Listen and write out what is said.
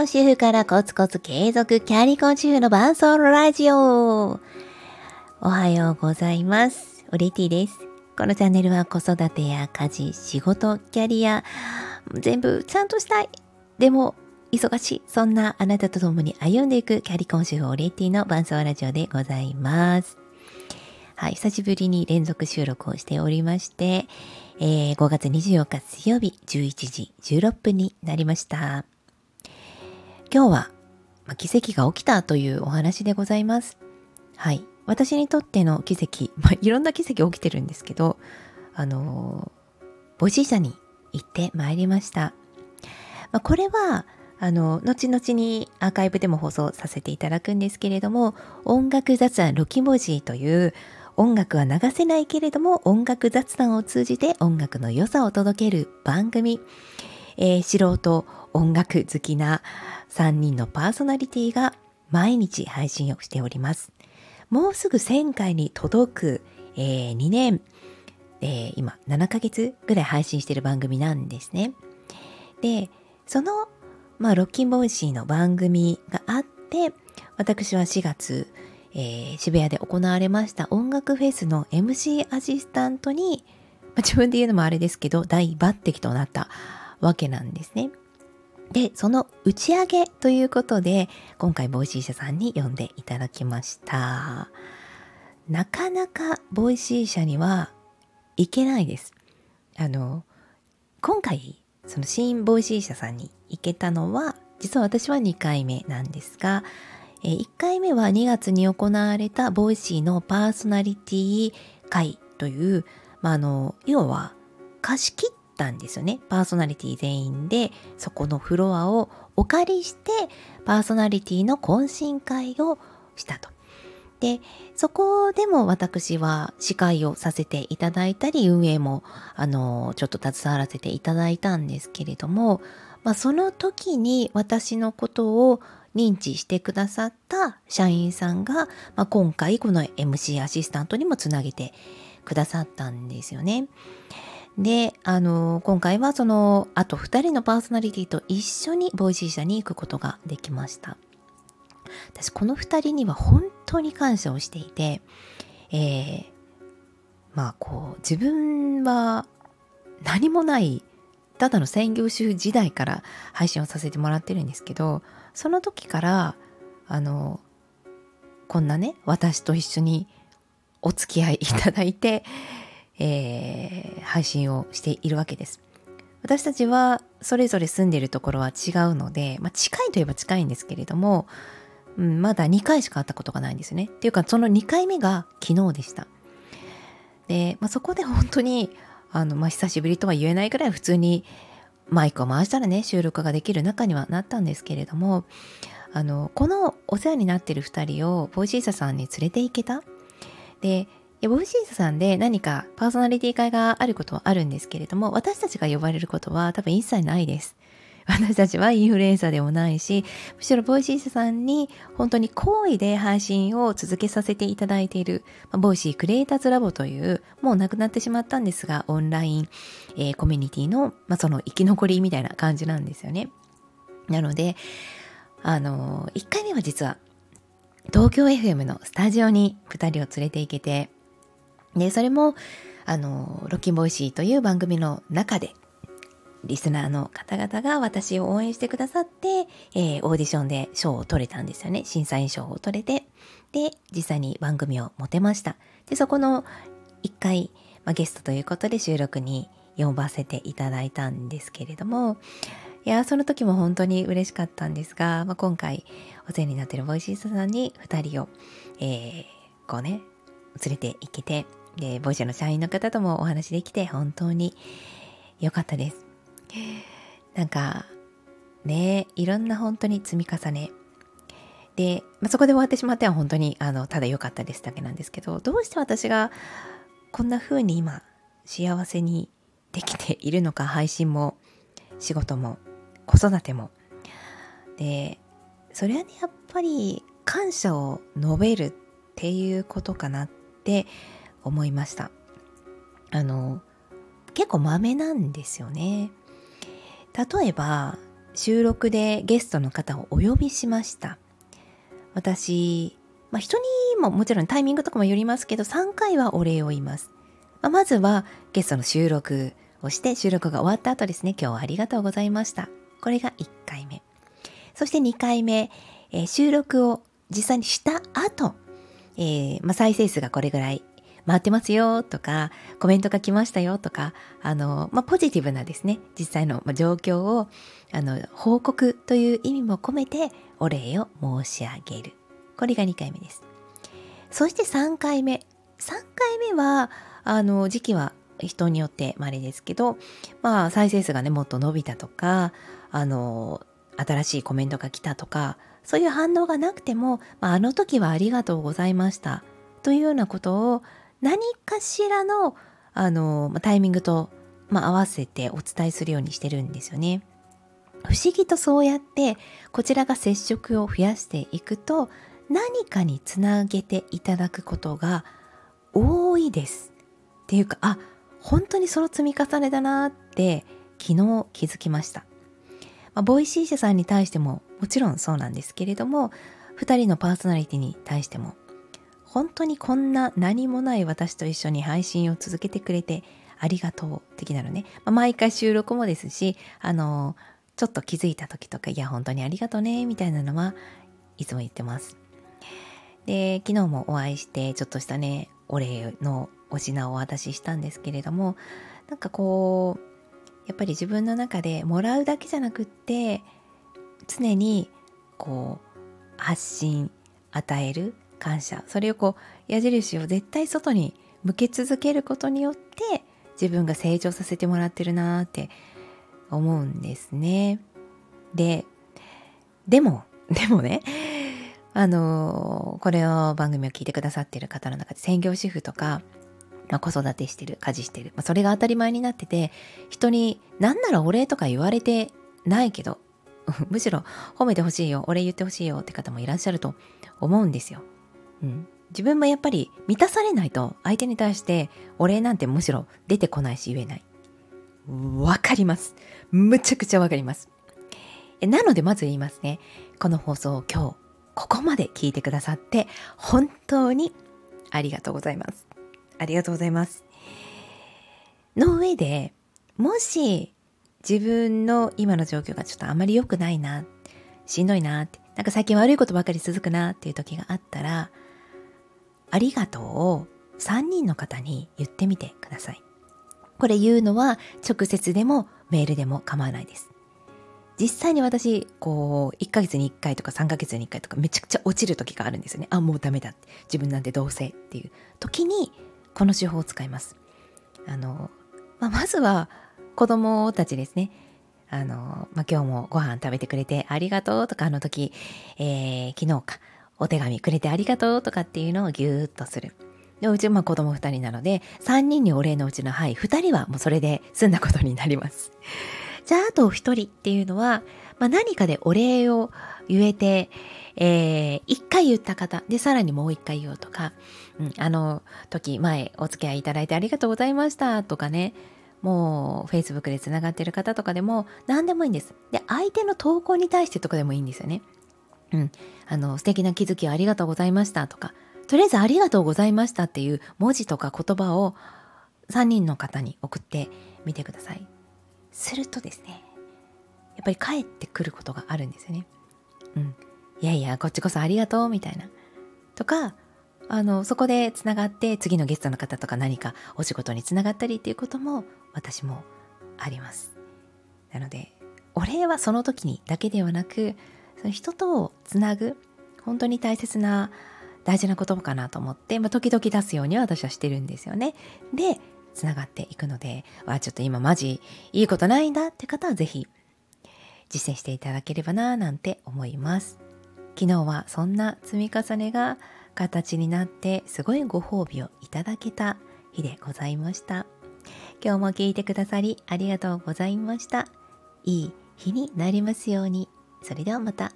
業主婦からコツコツ継続キャリコン主婦の伴奏ラジオ。おはようございます。オレティです。このチャンネルは子育てや家事、仕事、キャリア、全部ちゃんとしたい。でも、忙しい。そんなあなたと共に歩んでいくキャリコン主婦オレティの伴奏ラジオでございます。はい、久しぶりに連続収録をしておりまして、えー、5月24日水曜日11時16分になりました。今日は、まあ、奇跡が起きたというお話でございます。はい。私にとっての奇跡、まあ、いろんな奇跡起きてるんですけど、あのー、 Voicy 社に行ってまいりました。まあ、これは、あの、後々にアーカイブでも放送させていただくんですけれども、音楽雑談ロキ文字という音楽は流せないけれども音楽雑談を通じて音楽の良さを届ける番組、えー、素人音楽好きな3人のパーソナリティが毎日配信をしております。もうすぐ1000回に届く、えー、2年、えー、今7ヶ月ぐらい配信している番組なんですね。で、その、まあ、ロッキン Voicy の番組があって、私は4月、えー、渋谷で行われました音楽フェスの MC アシスタントに、まあ、自分で言うのもあれですけど、大抜擢となったわけなんですね。で、その打ち上げということで、今回 Voicy 社さんに呼んでいただきました。なかなか Voicy 社には行けないです。あの、今回、その新 Voicy 社さんに行けたのは、実は私は2回目なんですが、1回目は2月に行われた Voicy のパーソナリティ会という、まあ、あの、要は貸し切ったんですよね。パーソナリティ全員でそこのフロアをお借りしてパーソナリティの懇親会をしたと。で、そこでも私は司会をさせていただいたり、運営も、あの、ちょっと携わらせていただいたんですけれども、まあ、その時に私のことを認知してくださった社員さんが、まあ、今回この MC アシスタントにもつなげてくださったんですよね。で、あの、今回はその、あと2人のパーソナリティと一緒に Voicy 社に行くことができました。私、この2人には本当に感謝をしていて、えー、まあこう、自分は何もないただの専業主婦時代から配信をさせてもらってるんですけどその時からあのこんなね私と一緒にお付き合いいただいて、えー、配信をしているわけです。私たちはそれぞれ住んでいるところは違うので、まあ、近いといえば近いんですけれども、うん、まだ2回しか会ったことがないんですね。っていうかその2回目が昨日でした。で、まあ、そこで本当にあの、まあ、久しぶりとは言えないぐらい普通にマイクを回したらね、収録ができる仲にはなったんですけれども、あの、このお世話になってる2人を Voicy 社さんに連れて行けた。で、 Voicy さんで何かパーソナリティ会があることはあるんですけれども、私たちが呼ばれることは多分一切ないです。私たちはインフルエンサーでもないし、むしろ Voicy さんに本当に好意で配信を続けさせていただいている、 Voicy クリエイターズラボという、もうなくなってしまったんですが、オンライン、えー、コミュニティの、まあ、その生き残りみたいな感じなんですよね。なので、あのー、1回目は実は東京 FM のスタジオに2人を連れて行けて、で、それも、あの、ロッキンボイシーという番組の中でリスナーの方々が私を応援してくださって、えー、オーディションで賞を取れたんですよね。審査員賞を取れて、で、実際に番組を持てました。で、そこの一回、まあ、ゲストということで収録に呼ばせていただいたんですけれども、いや、その時も本当に嬉しかったんですが、まあ、今回お世話になっている Voicy さんに2人を、えー、こうね、連れて行けて、で、 Voicy の社員の方ともお話できて本当に良かったです。なんかねいろんな本当に積み重ねで、まあ、そこで終わってしまっては本当にあのただ良かったですだけなんですけどどうして私がこんな風に今幸せにできているのか配信も仕事も子育てもでそれはねやっぱり感謝を述べるっていうことかなって思いました。あの結構豆なんですよね。例えば収録でゲストの方をお呼びしました。私、まあ、人にももちろんタイミングとかもよりますけど3回はお礼を言います、まあ、まずはゲストの収録をして収録が終わった後ですね今日はありがとうございました。これが1回目。そして2回目、えー、収録を実際にした後、えー、まあ、再生数がこれぐらい回ってますよとか、コメントが来ましたよとか、あの、まあ、ポジティブなですね、実際の状況を、あの、報告という意味も込めてお礼を申し上げる。これが2回目です。そして3回目。3回目は、あの、時期は人によってまれですけど、まあ、再生数がね、もっと伸びたとか、あの、新しいコメントが来たとか、そういう反応がなくても、まあ、あの時はありがとうございましたというようなことを何かしらのあのタイミングと、まあ、合わせてお伝えするようにしてるんですよね。不思議とそうやってこちらが接触を増やしていくと何かにつなげていただくことが多いです。っていうかあ本当にその積み重ねだなって昨日気づきました。まあ、 Voicy 社さんに対してももちろんそうなんですけれども2人のパーソナリティに対しても本当にこんな何もない私と一緒に配信を続けてくれてありがとう的なのね、まあ、毎回収録もですしあのちょっと気づいた時とかいや本当にありがとうねみたいなのはいつも言ってます。で昨日もお会いしてちょっとしたねお礼のお品をお渡ししたんですけれどもなんかこうやっぱり自分の中でもらうだけじゃなくって常にこう発信与える感謝それをこう矢印を絶対外に向け続けることによって自分が成長させてもらってるなって思うんですね。で、でも、でもね、あのこれを番組を聞いてくださってる方の中で専業主婦とか、まあ、子育てしてる、家事してる、まあ、それが当たり前になってて、人に何ならお礼とか言われてないけど、むしろ褒めてほしいよ、お礼言ってほしいよって方もいらっしゃると思うんですよ。うん、自分もやっぱり満たされないと相手に対してお礼なんてむしろ出てこないし言えない。わかります。むちゃくちゃわかります。なのでまず言いますね。この放送を今日ここまで聞いてくださって本当にありがとうございます。ありがとうございます。の上でもし自分の今の状況がちょっとあまり良くないな、しんどいなって、なんか最近悪いことばかり続くなっていう時があったら、ありがとうを3人の方に言ってみてください。これ言うのは直接でもメールでも構わないです。実際に私、こう、1ヶ月に1回とか3ヶ月に1回とかめちゃくちゃ落ちる時があるんですよね。あ、もうダメだ。自分なんてどうせっていう時にこの手法を使います。あの、まあ、まずは子供たちですね。あの、まあ、今日もご飯食べてくれてありがとうとか、あの時、えー、昨日か、お手紙くれてありがとうとかっていうのをぎゅーっとする。でうちまあ子供2人なので3人にお礼のうちのはい2人はもうそれで済んだことになります。じゃああと1人っていうのは、まあ、何かでお礼を言えて、えー、1回言った方でさらにもう1回言おうとか、うん、あの時前お付き合いいただいてありがとうございましたとかねもう Facebook でつながってる方とかでも何でもいいんです。で相手の投稿に対してとかでもいいんですよね。うん、あの素敵な気づきをありがとうございましたとかとりあえずありがとうございましたっていう文字とか言葉を3人の方に送ってみてください。するとですねやっぱり帰ってくることがあるんですよね。うん。いやいやこっちこそありがとうみたいな。とかあのそこでつながって次のゲストの方とか何かお仕事につながったりっていうことも私もあります。なのでお礼はその時にだけではなくその人とつなぐ本当に大切な大事な言葉かなと思って、まあ、時々出すように私はしてるんですよね。でつながっていくのでわちょっと今マジいいことないんだって方は是非実践していただければななんて思います。昨日はそんな積み重ねが形になってすごいご褒美をいただけた日でございました。今日も聞いてくださりありがとうございました。いい日になりますように。それではまた。